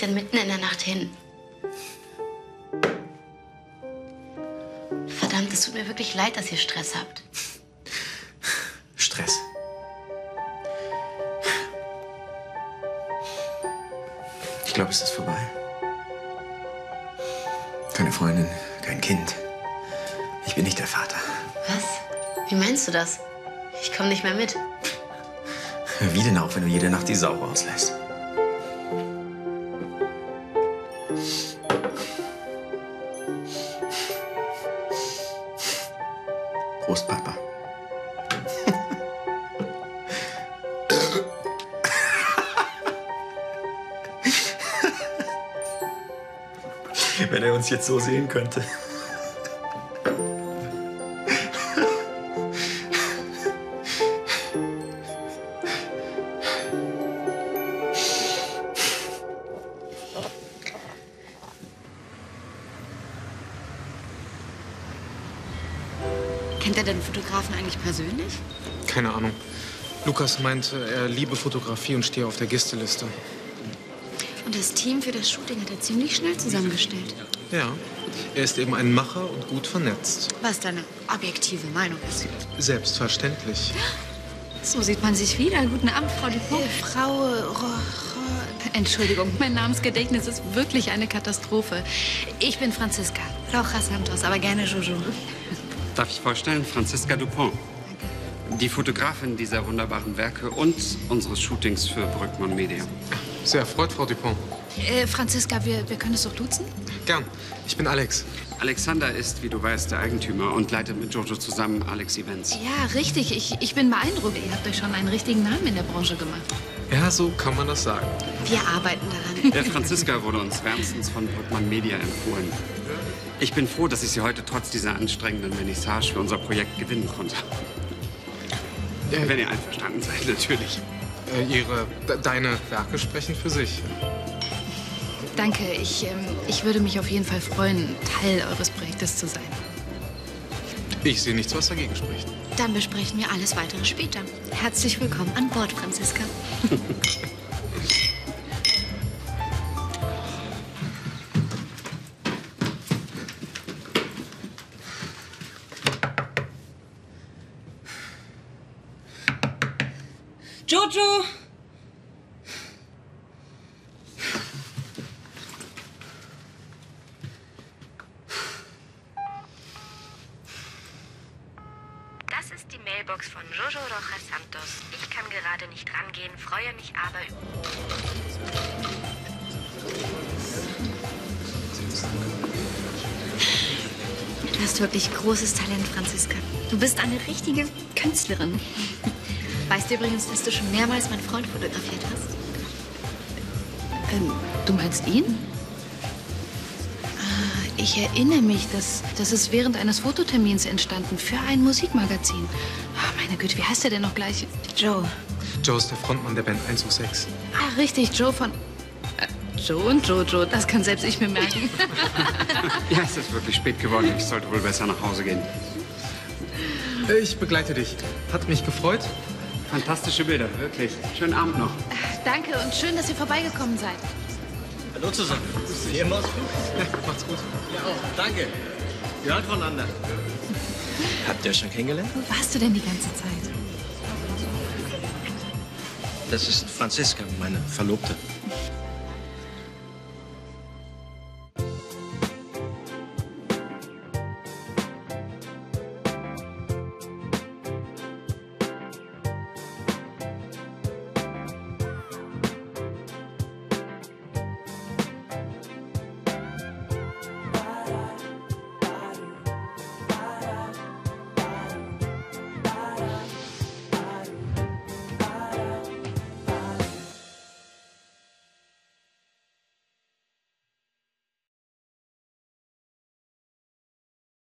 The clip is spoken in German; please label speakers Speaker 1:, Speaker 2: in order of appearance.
Speaker 1: Denn mitten in der Nacht hin? Verdammt, es tut mir wirklich leid, dass ihr Stress habt.
Speaker 2: Stress. Ich glaube, es ist vorbei. Keine Freundin, kein Kind. Ich bin nicht der Vater.
Speaker 1: Was? Wie meinst du das? Ich komme nicht mehr mit.
Speaker 2: Wie denn auch, wenn du jede Nacht die Sau rauslässt? Prost, Papa. Wenn er uns jetzt so sehen könnte.
Speaker 3: Kennt er den Fotografen eigentlich persönlich?
Speaker 4: Keine Ahnung. Lukas meinte, er liebe Fotografie und stehe auf der Gästeliste.
Speaker 3: Und das Team für das Shooting hat er ziemlich schnell zusammengestellt.
Speaker 4: Ja, er ist eben ein Macher und gut vernetzt.
Speaker 3: Was deine objektive Meinung ist.
Speaker 4: Selbstverständlich.
Speaker 3: So sieht man sich wieder. Guten Abend, Frau Dupont. Frau Ro Ro Entschuldigung, mein Namensgedächtnis ist wirklich eine Katastrophe. Ich bin Franziska, Rojas Santos, aber gerne Jojo.
Speaker 5: Darf ich vorstellen, Franziska Dupont. Die Fotografin dieser wunderbaren Werke und unseres Shootings für Brückmann Media.
Speaker 4: Sehr erfreut, Frau Dupont.
Speaker 3: Äh, Franziska, wir, wir können es doch duzen?
Speaker 4: Gern. Ich bin Alex.
Speaker 5: Alexander ist, wie du weißt, der Eigentümer und leitet mit Giorgio zusammen Alex Events.
Speaker 3: Ja, richtig. Ich, ich bin beeindruckt. Ihr habt euch schon einen richtigen Namen in der Branche gemacht.
Speaker 4: Ja, so kann man das sagen.
Speaker 3: Wir arbeiten daran.
Speaker 5: Der Franziska wurde uns wärmstens von Brückmann Media empfohlen. Ich bin froh, dass ich sie heute trotz dieser anstrengenden Vernissage für unser Projekt gewinnen konnte.
Speaker 4: Ja,
Speaker 5: Wenn ihr einverstanden seid, natürlich.
Speaker 4: Äh, ihre, de, deine Werke sprechen für sich.
Speaker 3: Danke. Ich, ähm, ich würde mich auf jeden Fall freuen, Teil eures Projektes zu sein.
Speaker 4: Ich sehe nichts, was dagegen spricht.
Speaker 3: Dann besprechen wir alles weitere später. Herzlich willkommen an Bord, Franziska.
Speaker 6: Jojo!
Speaker 1: Das ist die Mailbox von Jojo Rojas Santos. Ich kann gerade nicht rangehen, freue mich aber über.
Speaker 3: Du hast wirklich großes Talent, Franziska. Du bist eine richtige Künstlerin. Weißt du übrigens, dass du schon mehrmals meinen Freund fotografiert hast? Ähm, du meinst ihn? Ah, Ich erinnere mich, dass das ist während eines Fototermins entstanden für ein Musikmagazin. Ah, meine Güte, wie heißt der denn noch gleich? Joe.
Speaker 4: Joe ist der Frontmann der Band 106.
Speaker 3: Ah, richtig, Joe von. Äh, Joe und Jojo, das kann selbst ich mir merken.
Speaker 5: Ja, es ist wirklich spät geworden. Ich sollte wohl besser nach Hause gehen.
Speaker 4: Ich begleite dich. Hat mich gefreut.
Speaker 5: Fantastische Bilder, wirklich. Schönen Abend noch.
Speaker 3: Danke und schön, dass ihr vorbeigekommen seid.
Speaker 7: Hallo zusammen. Wie immer.
Speaker 4: Ja, macht's gut.
Speaker 7: Ja, auch. Danke. Wir hören voneinander. Habt ihr euch schon kennengelernt?
Speaker 3: Wo warst du denn die ganze Zeit?
Speaker 7: Das ist Franziska, meine Verlobte.